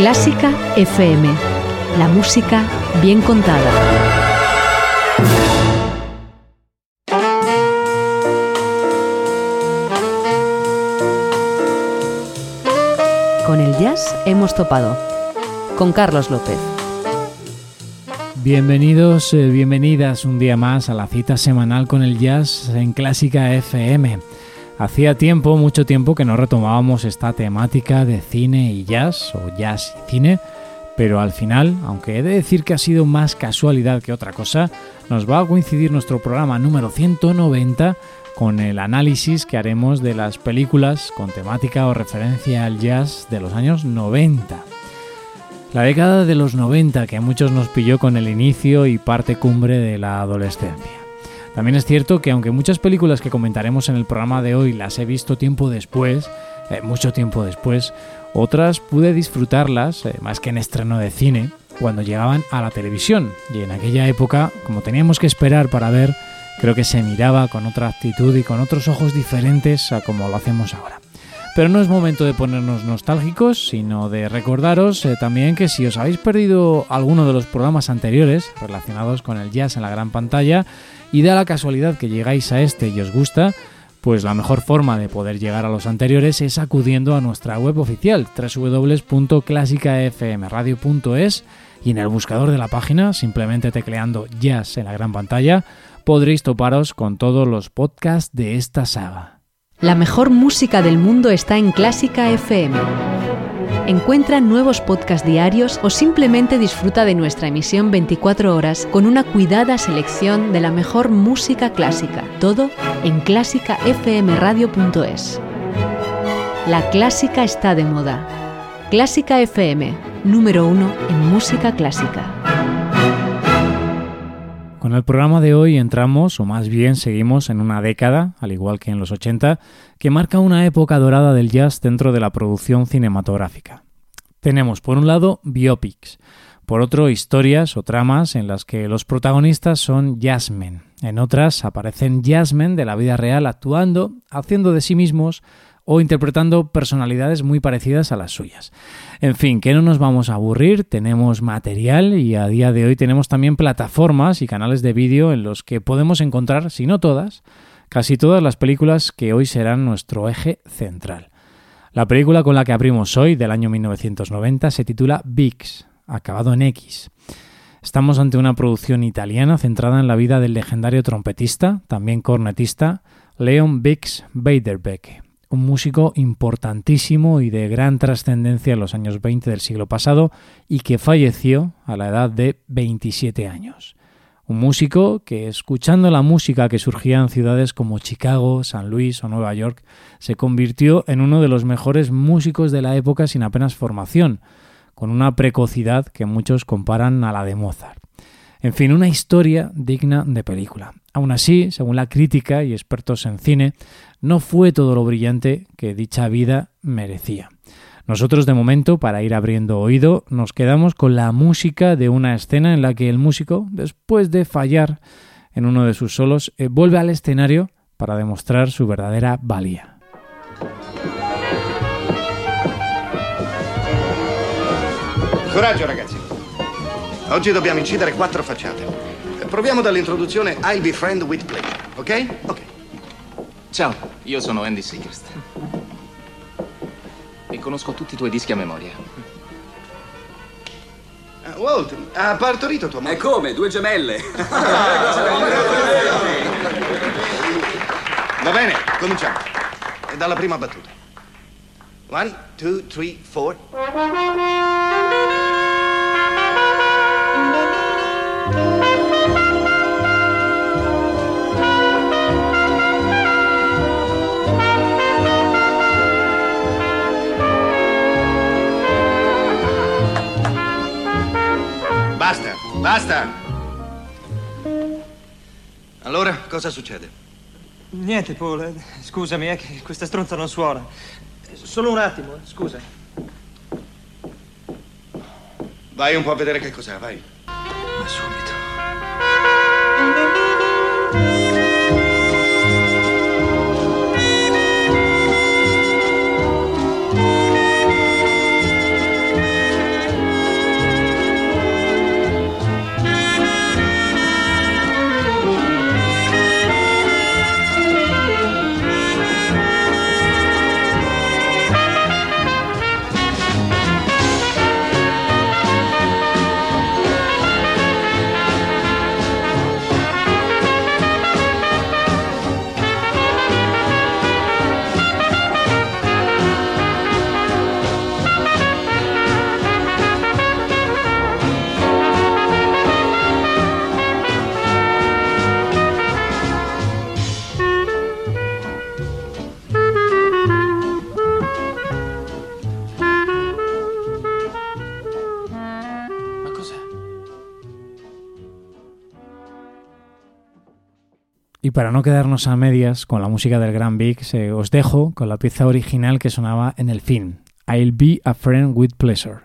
Clásica FM. La música bien contada. Con el jazz hemos topado. Con Carlos López. Bienvenidos, eh, bienvenidas un día más a la cita semanal con el jazz en Clásica FM. Hacía tiempo, mucho tiempo, que no retomábamos esta temática de cine y jazz, o jazz y cine, pero al final, aunque he de decir que ha sido más casualidad que otra cosa, nos va a coincidir nuestro programa número 190 con el análisis que haremos de las películas con temática o referencia al jazz de los años 90. La década de los 90 que a muchos nos pilló con el inicio y parte cumbre de la adolescencia. También es cierto que aunque muchas películas que comentaremos en el programa de hoy las he visto tiempo después, eh, mucho tiempo después, otras pude disfrutarlas, eh, más que en estreno de cine, cuando llegaban a la televisión. Y en aquella época, como teníamos que esperar para ver, creo que se miraba con otra actitud y con otros ojos diferentes a como lo hacemos ahora. Pero no es momento de ponernos nostálgicos, sino de recordaros eh, también que si os habéis perdido alguno de los programas anteriores relacionados con el jazz en la gran pantalla, y da la casualidad que llegáis a este y os gusta, pues la mejor forma de poder llegar a los anteriores es acudiendo a nuestra web oficial www.clásicafmradio.es y en el buscador de la página, simplemente tecleando jazz en la gran pantalla, podréis toparos con todos los podcasts de esta saga. La mejor música del mundo está en Clásica FM. Encuentra nuevos podcasts diarios o simplemente disfruta de nuestra emisión 24 horas con una cuidada selección de la mejor música clásica. Todo en clásicafmradio.es. La clásica está de moda. Clásica FM, número uno en música clásica. Con el programa de hoy entramos, o más bien seguimos, en una década, al igual que en los 80, que marca una época dorada del jazz dentro de la producción cinematográfica. Tenemos, por un lado, biopics, por otro, historias o tramas en las que los protagonistas son jazzmen. En otras aparecen jazzmen de la vida real actuando, haciendo de sí mismos o interpretando personalidades muy parecidas a las suyas. En fin, que no nos vamos a aburrir, tenemos material y a día de hoy tenemos también plataformas y canales de vídeo en los que podemos encontrar, si no todas, casi todas las películas que hoy serán nuestro eje central. La película con la que abrimos hoy, del año 1990, se titula Vix, acabado en X. Estamos ante una producción italiana centrada en la vida del legendario trompetista, también cornetista, Leon Bix Beiderbecke un músico importantísimo y de gran trascendencia en los años 20 del siglo pasado y que falleció a la edad de 27 años. Un músico que, escuchando la música que surgía en ciudades como Chicago, San Luis o Nueva York, se convirtió en uno de los mejores músicos de la época sin apenas formación, con una precocidad que muchos comparan a la de Mozart. En fin, una historia digna de película. Aún así, según la crítica y expertos en cine, no fue todo lo brillante que dicha vida merecía. Nosotros de momento, para ir abriendo oído, nos quedamos con la música de una escena en la que el músico, después de fallar en uno de sus solos, eh, vuelve al escenario para demostrar su verdadera valía. Coraggio ragazzi. Oggi dobbiamo incidere quattro facciate. Proviamo dall'introduzione I'll be friend with pleasure, ok? Ok. Ciao, io sono Andy Seacrest. E conosco tutti i tuoi dischi a memoria. Uh, Walt, ha partorito tua E come? Due gemelle. Va bene, cominciamo. Dalla prima battuta. One, two, three, four. Basta! Allora, cosa succede? Niente, Paul. eh, Scusami, è che questa stronza non suona. Solo un attimo, eh, scusa. Vai un po' a vedere che cos'è, vai. Y para no quedarnos a medias con la música del Gran eh, os dejo con la pieza original que sonaba en el film, I'll Be a Friend with Pleasure.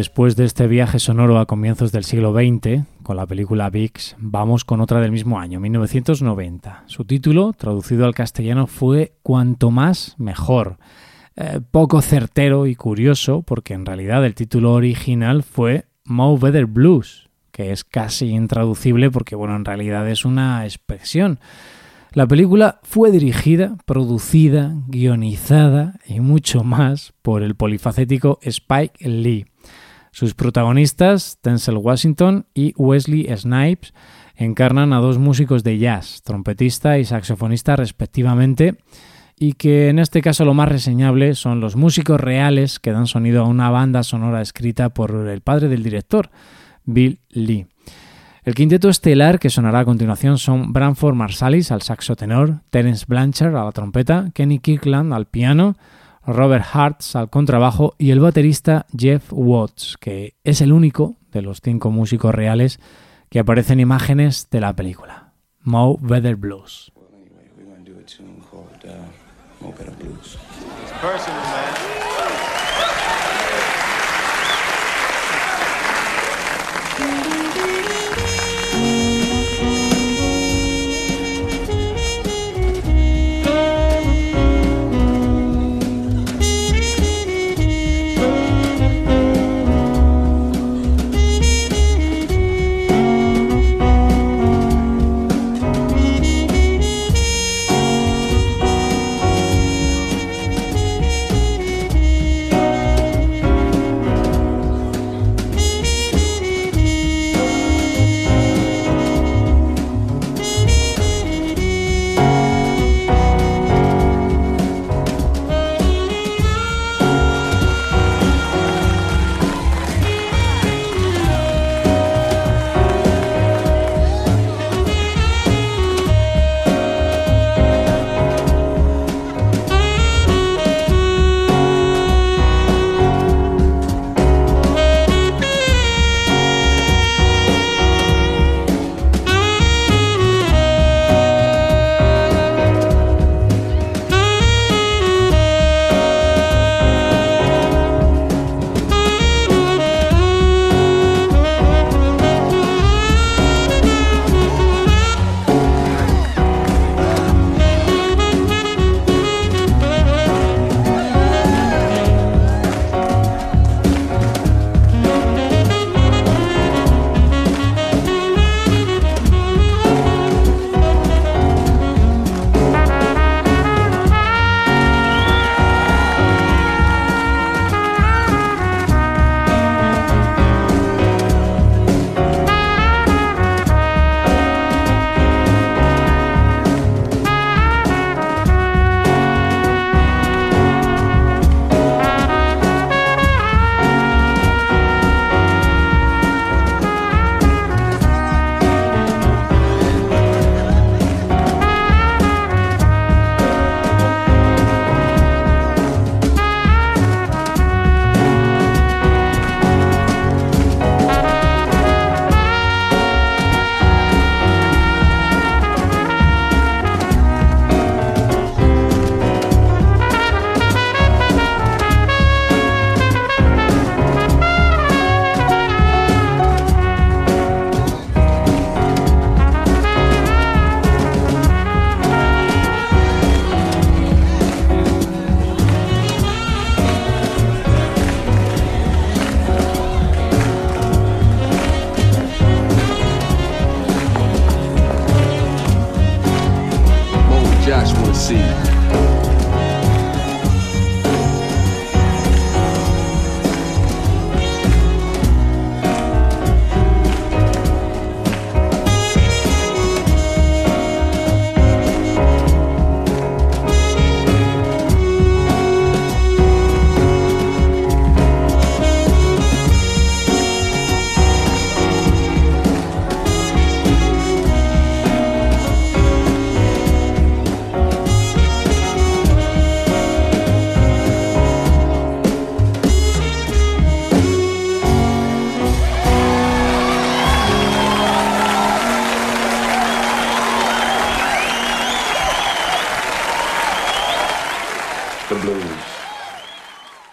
Después de este viaje sonoro a comienzos del siglo XX, con la película VIX, vamos con otra del mismo año, 1990. Su título, traducido al castellano, fue Cuanto más, mejor. Eh, poco certero y curioso, porque en realidad el título original fue Mo Better Blues, que que es casi intraducible porque, bueno, en realidad es una expresión. La película fue dirigida, producida, guionizada y mucho más por el polifacético Spike Lee. Sus protagonistas, Denzel Washington y Wesley Snipes, encarnan a dos músicos de jazz, trompetista y saxofonista respectivamente, y que en este caso lo más reseñable son los músicos reales que dan sonido a una banda sonora escrita por el padre del director, Bill Lee. El quinteto estelar que sonará a continuación son Branford Marsalis al saxo tenor, Terence Blanchard a la trompeta, Kenny Kirkland al piano, Robert Hartz al contrabajo y el baterista Jeff Watts, que es el único de los cinco músicos reales que aparecen imágenes de la película. Mo Better Blues.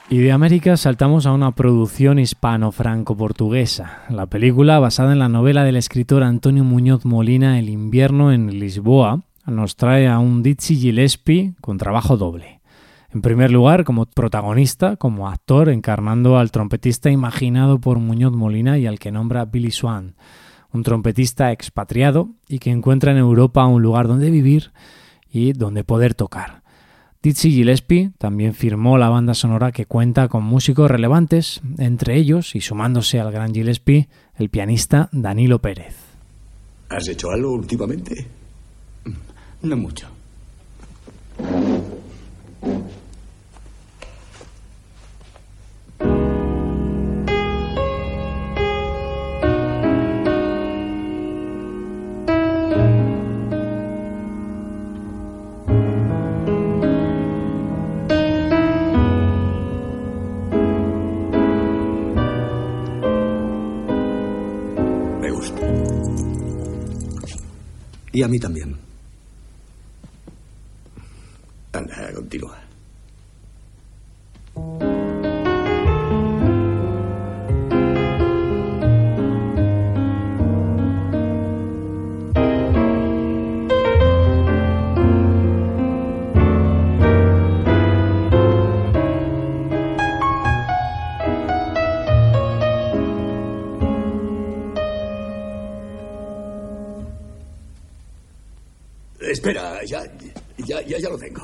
Y de América saltamos a una producción hispano-franco-portuguesa. La película, basada en la novela del escritor Antonio Muñoz Molina El invierno en Lisboa, nos trae a un Dizzy Gillespie con trabajo doble. En primer lugar, como protagonista, como actor, encarnando al trompetista imaginado por Muñoz Molina y al que nombra Billy Swan, un trompetista expatriado y que encuentra en Europa un lugar donde vivir y donde poder tocar. Dizzy Gillespie también firmó la banda sonora que cuenta con músicos relevantes, entre ellos, y sumándose al gran Gillespie, el pianista Danilo Pérez. ¿Has hecho algo últimamente? No mucho. Y a mí también. Anda, continúa. Espera, ya, ya, ya, ya lo tengo.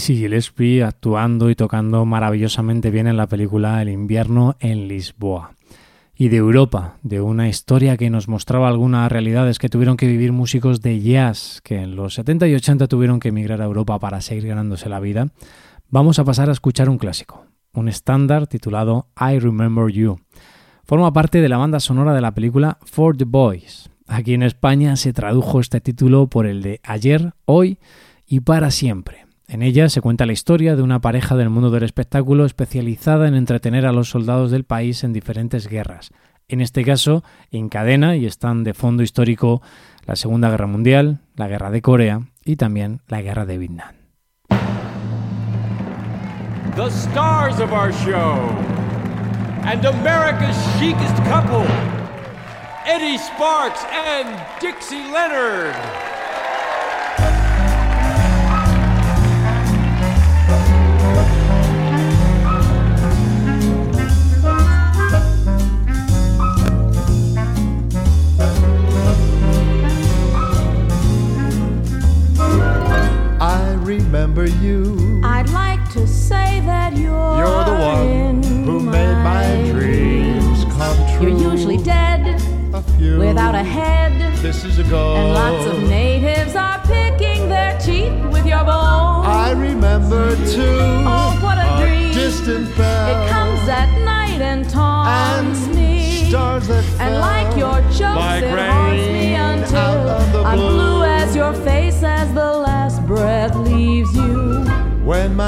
Gillespie actuando y tocando maravillosamente bien en la película El invierno en Lisboa. Y de Europa, de una historia que nos mostraba algunas realidades que tuvieron que vivir músicos de jazz que en los 70 y 80 tuvieron que emigrar a Europa para seguir ganándose la vida, vamos a pasar a escuchar un clásico, un estándar titulado I Remember You. Forma parte de la banda sonora de la película For the Boys. Aquí en España se tradujo este título por el de Ayer, Hoy y Para Siempre. En ella se cuenta la historia de una pareja del mundo del espectáculo especializada en entretener a los soldados del país en diferentes guerras. En este caso, encadena y están de fondo histórico la Segunda Guerra Mundial, la Guerra de Corea y también la Guerra de Vietnam. The stars of our show and America's chicest couple, Eddie Sparks and Dixie Leonard.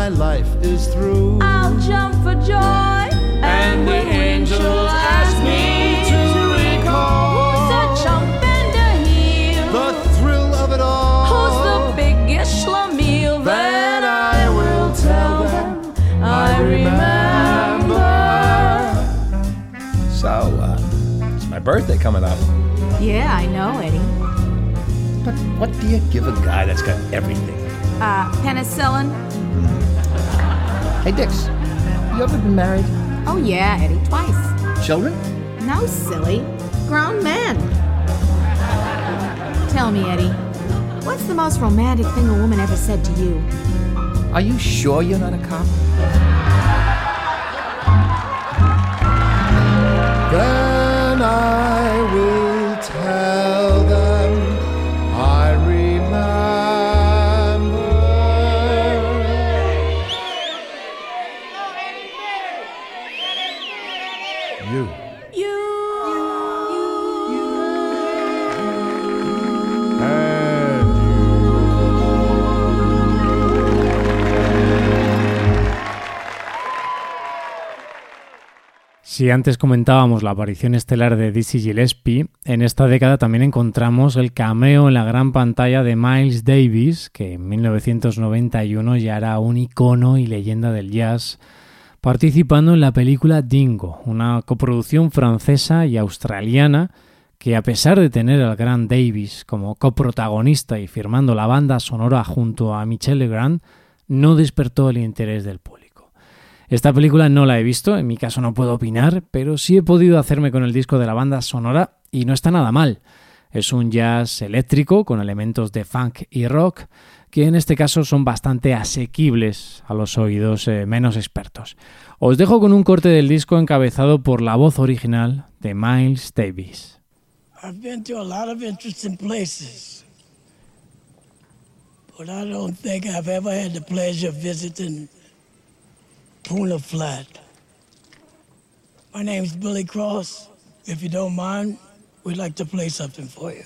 my life is through, I'll jump for joy. And, and the angels ask me to recall who's a chump and a heel, the thrill of it all, who's the biggest schlemiel. Then I will tell them I remember. So uh, it's my birthday coming up. Yeah, I know, Eddie. But what do you give a guy that's got everything? Uh, penicillin, Hey, Dix, you ever been married? Oh, yeah, Eddie, twice. Children? No, silly. Grown men. Tell me, Eddie, what's the most romantic thing a woman ever said to you? Are you sure you're not a cop? Si antes comentábamos la aparición estelar de Dizzy Gillespie, en esta década también encontramos el cameo en la gran pantalla de Miles Davis, que en 1991 ya era un icono y leyenda del jazz, participando en la película Dingo, una coproducción francesa y australiana que a pesar de tener al gran Davis como coprotagonista y firmando la banda sonora junto a Michel Legrand, no despertó el interés del público. Esta película no la he visto, en mi caso no puedo opinar, pero sí he podido hacerme con el disco de la banda sonora y no está nada mal. Es un jazz eléctrico con elementos de funk y rock que en este caso son bastante asequibles a los oídos eh, menos expertos. Os dejo con un corte del disco encabezado por la voz original de Miles Davis. I've been to a lot of interesting places, but I don't think I've ever had the pleasure of visiting Puna Flat. My name's Billy Cross. If you don't mind, we'd like to play something for you.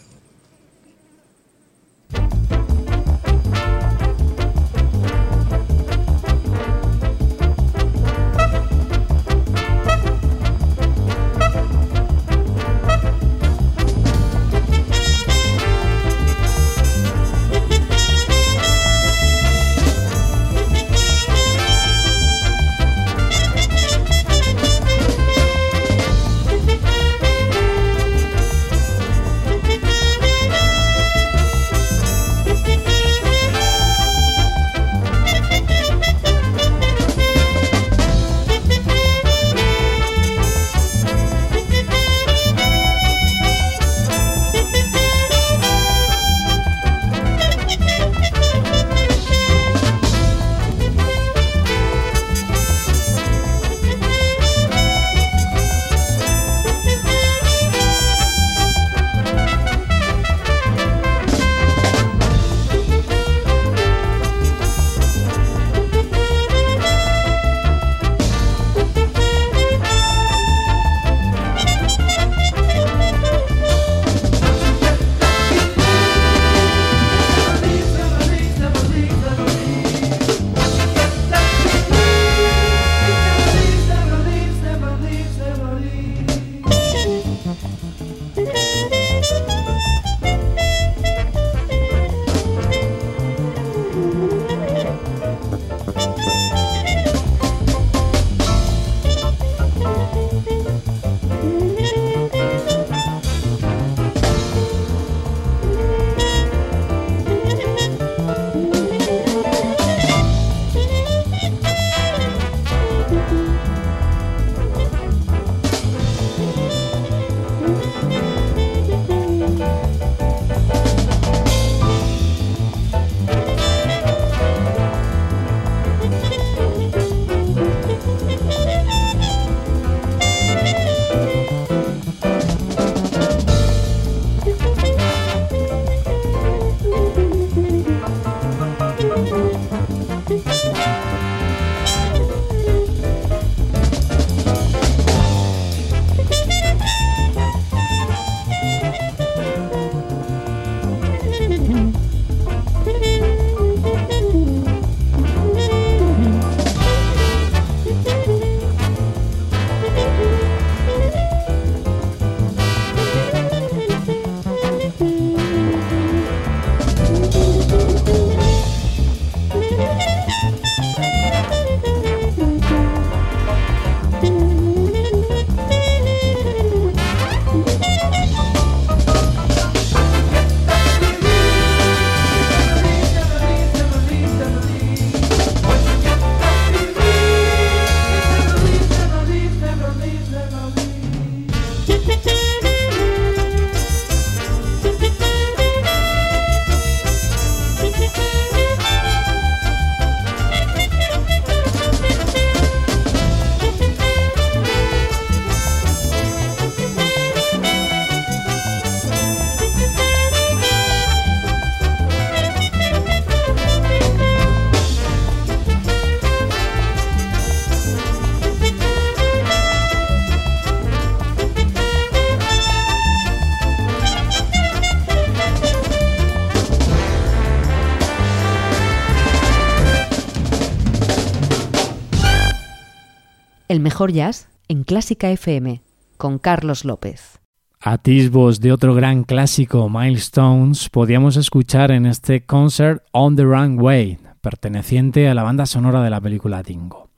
El mejor jazz en Clásica FM con Carlos López. Atisbos de otro gran clásico, Milestones, podíamos escuchar en este concert On the Runway, perteneciente a la banda sonora de la película Dingo.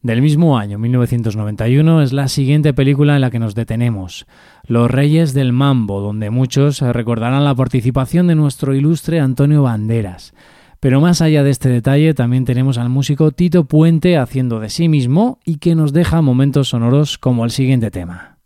Del mismo año, 1991, es la siguiente película en la que nos detenemos, Los Reyes del Mambo, donde muchos recordarán la participación de nuestro ilustre Antonio Banderas. Pero más allá de este detalle, también tenemos al músico Tito Puente haciendo de sí mismo y que nos deja momentos sonoros como el siguiente tema.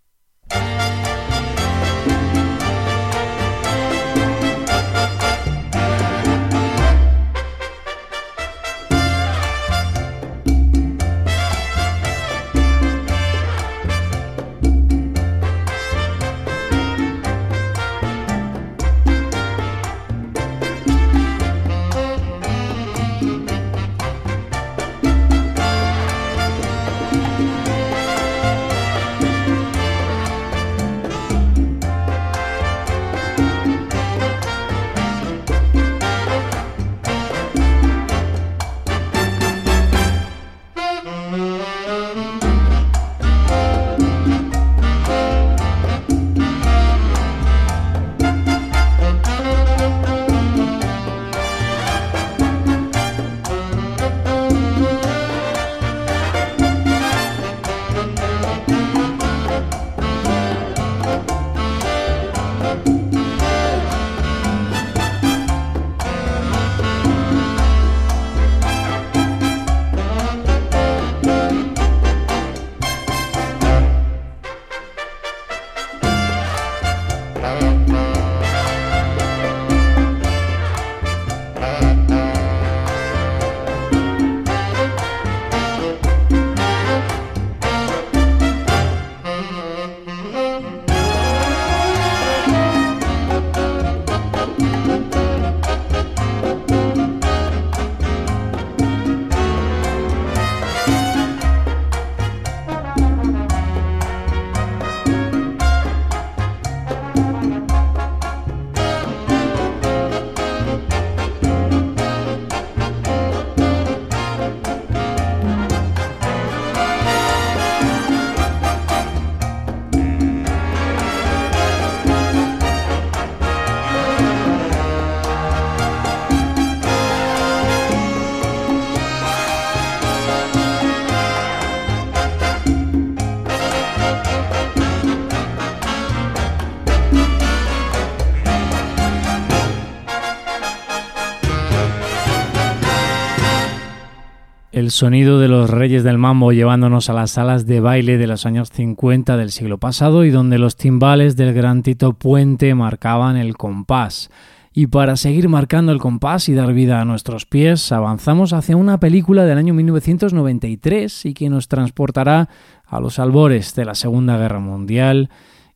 Sonido de los reyes del mambo llevándonos a las salas de baile de los años 50 del siglo pasado y donde los timbales del gran Tito Puente marcaban el compás. Y para seguir marcando el compás y dar vida a nuestros pies, avanzamos hacia una película del año 1993 y que nos transportará a los albores de la Segunda Guerra Mundial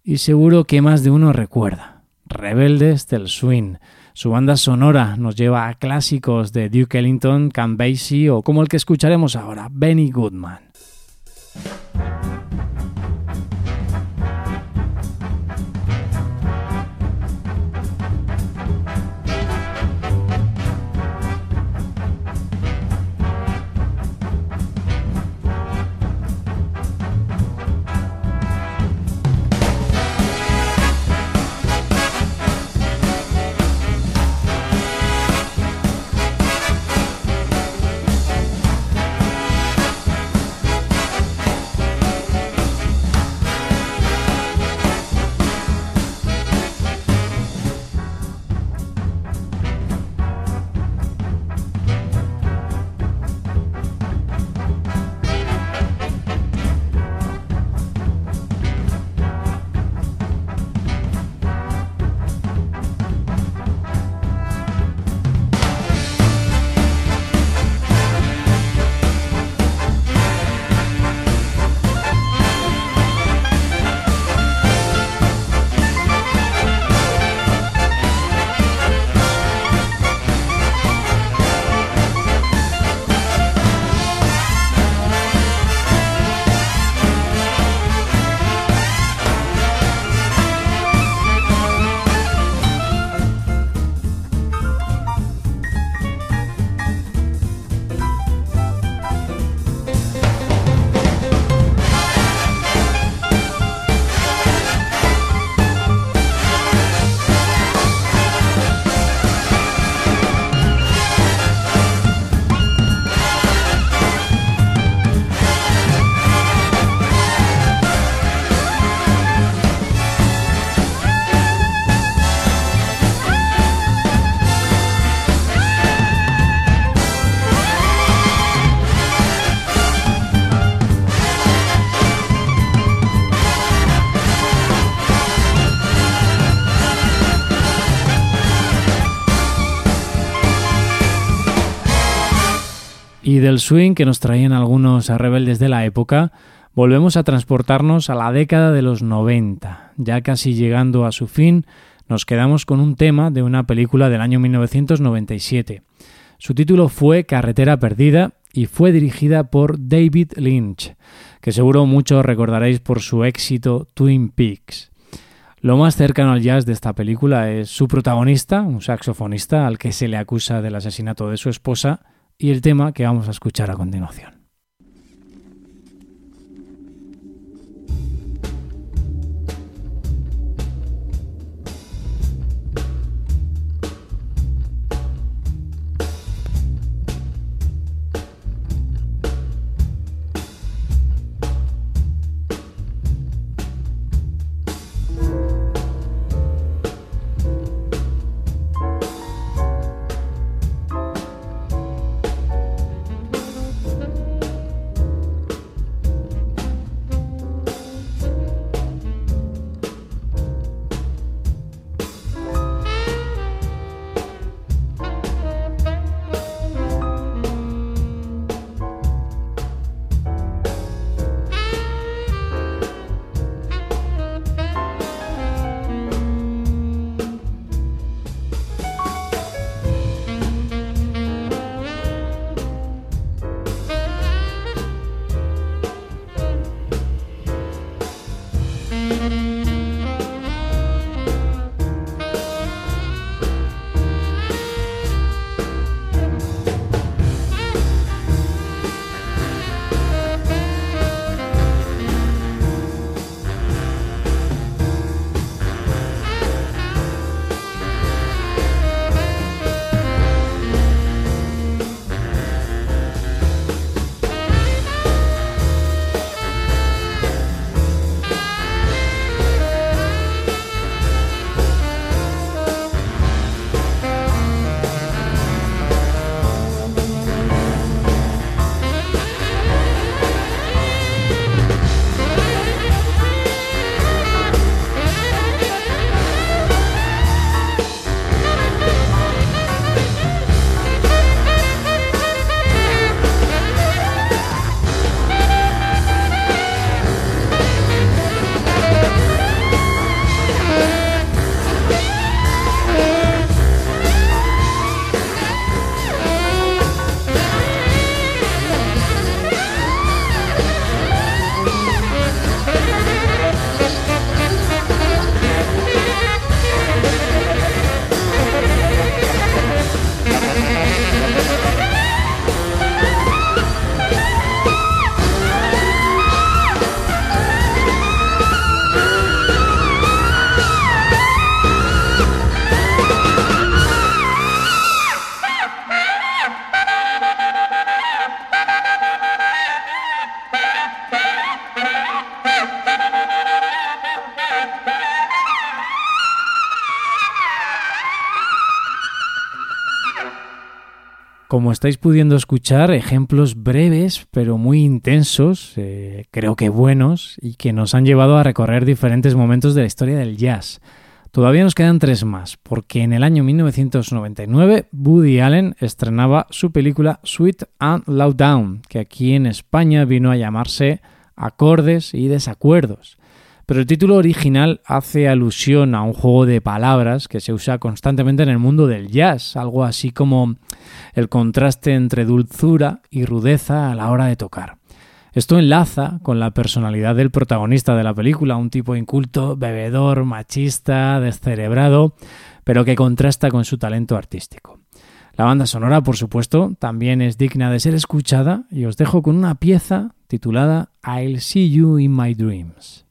y seguro que más de uno recuerda. Rebeldes del Swing su banda sonora nos lleva a clásicos de Duke Ellington, Cam Basie o como el que escucharemos ahora, Benny Goodman. Y del swing que nos traían algunos rebeldes de la época, volvemos a transportarnos a la década de los 90. Ya casi llegando a su fin, nos quedamos con un tema de una película del año 1997. Su título fue Carretera Perdida y fue dirigida por David Lynch, que seguro muchos recordaréis por su éxito Twin Peaks. Lo más cercano al jazz de esta película es su protagonista, un saxofonista al que se le acusa del asesinato de su esposa, y el tema que vamos a escuchar a continuación. Como estáis pudiendo escuchar, ejemplos breves pero muy intensos, eh, creo que buenos, y que nos han llevado a recorrer diferentes momentos de la historia del jazz. Todavía nos quedan tres más, porque en el año 1999 Woody Allen estrenaba su película Sweet and Loud Down, que aquí en España vino a llamarse Acordes y Desacuerdos. Pero el título original hace alusión a un juego de palabras que se usa constantemente en el mundo del jazz, algo así como el contraste entre dulzura y rudeza a la hora de tocar. Esto enlaza con la personalidad del protagonista de la película, un tipo inculto, bebedor, machista, descerebrado, pero que contrasta con su talento artístico. La banda sonora, por supuesto, también es digna de ser escuchada y os dejo con una pieza titulada I'll See You in My Dreams.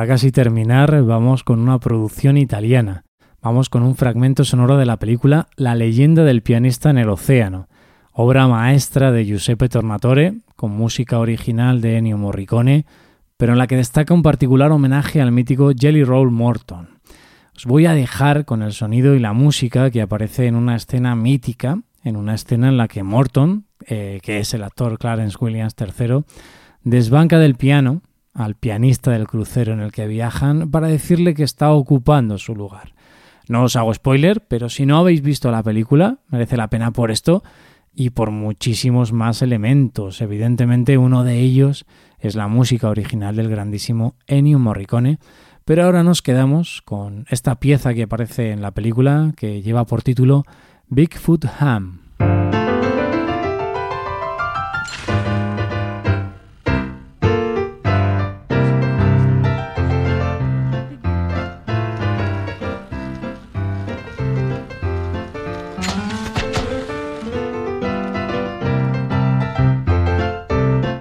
Para casi terminar, vamos con una producción italiana. Vamos con un fragmento sonoro de la película La leyenda del pianista en el océano, obra maestra de Giuseppe Tornatore, con música original de Ennio Morricone, pero en la que destaca un particular homenaje al mítico Jelly Roll Morton. Os voy a dejar con el sonido y la música que aparece en una escena mítica, en una escena en la que Morton, eh, que es el actor Clarence Williams III, desbanca del piano al pianista del crucero en el que viajan para decirle que está ocupando su lugar. No os hago spoiler, pero si no habéis visto la película, merece la pena por esto y por muchísimos más elementos. Evidentemente uno de ellos es la música original del grandísimo Ennio Morricone, pero ahora nos quedamos con esta pieza que aparece en la película que lleva por título Bigfoot Ham.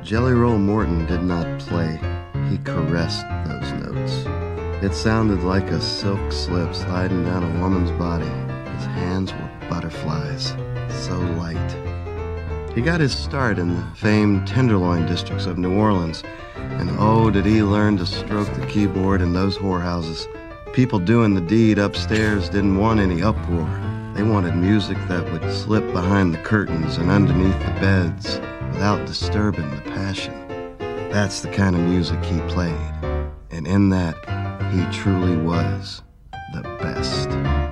Jelly Roll Morton did not play, he caressed those notes. It sounded like a silk slip sliding down a woman's body. His hands were butterflies, so light. He got his start in the famed Tenderloin districts of New Orleans, and oh, did he learn to stroke the keyboard in those whorehouses. People doing the deed upstairs didn't want any uproar. They wanted music that would slip behind the curtains and underneath the beds without disturbing the passion. That's the kind of music he played. And in that, he truly was the best.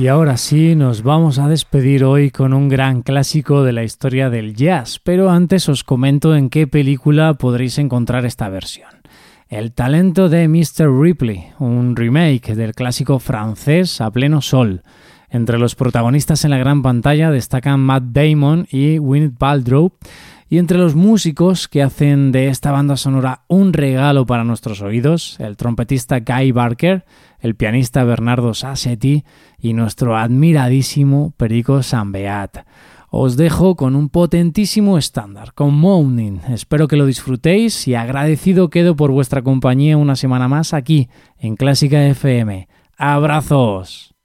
Y ahora sí, nos vamos a despedir hoy con un gran clásico de la historia del jazz, pero antes os comento en qué película podréis encontrar esta versión. El talento de Mr. Ripley, un remake del clásico francés a pleno sol. Entre los protagonistas en la gran pantalla destacan Matt Damon y Gwyneth Paltrow, y entre los músicos que hacen de esta banda sonora un regalo para nuestros oídos, el trompetista Guy Barker, el pianista Bernardo Sassetti y nuestro admiradísimo Perico Sambeat. Os dejo con un potentísimo estándar, con Moaning. Espero que lo disfrutéis y agradecido quedo por vuestra compañía una semana más aquí en Clásica FM. ¡Abrazos!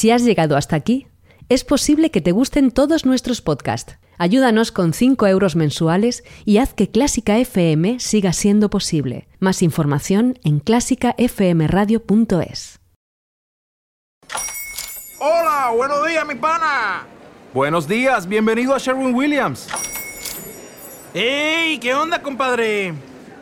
Si has llegado hasta aquí, es posible que te gusten todos nuestros podcasts. Ayúdanos con 5 euros mensuales y haz que Clásica FM siga siendo posible. Más información en clásicafmradio.es. Hola, buenos días, mi pana. Buenos días, bienvenido a Sherwin Williams. ¡Ey! ¿Qué onda, compadre?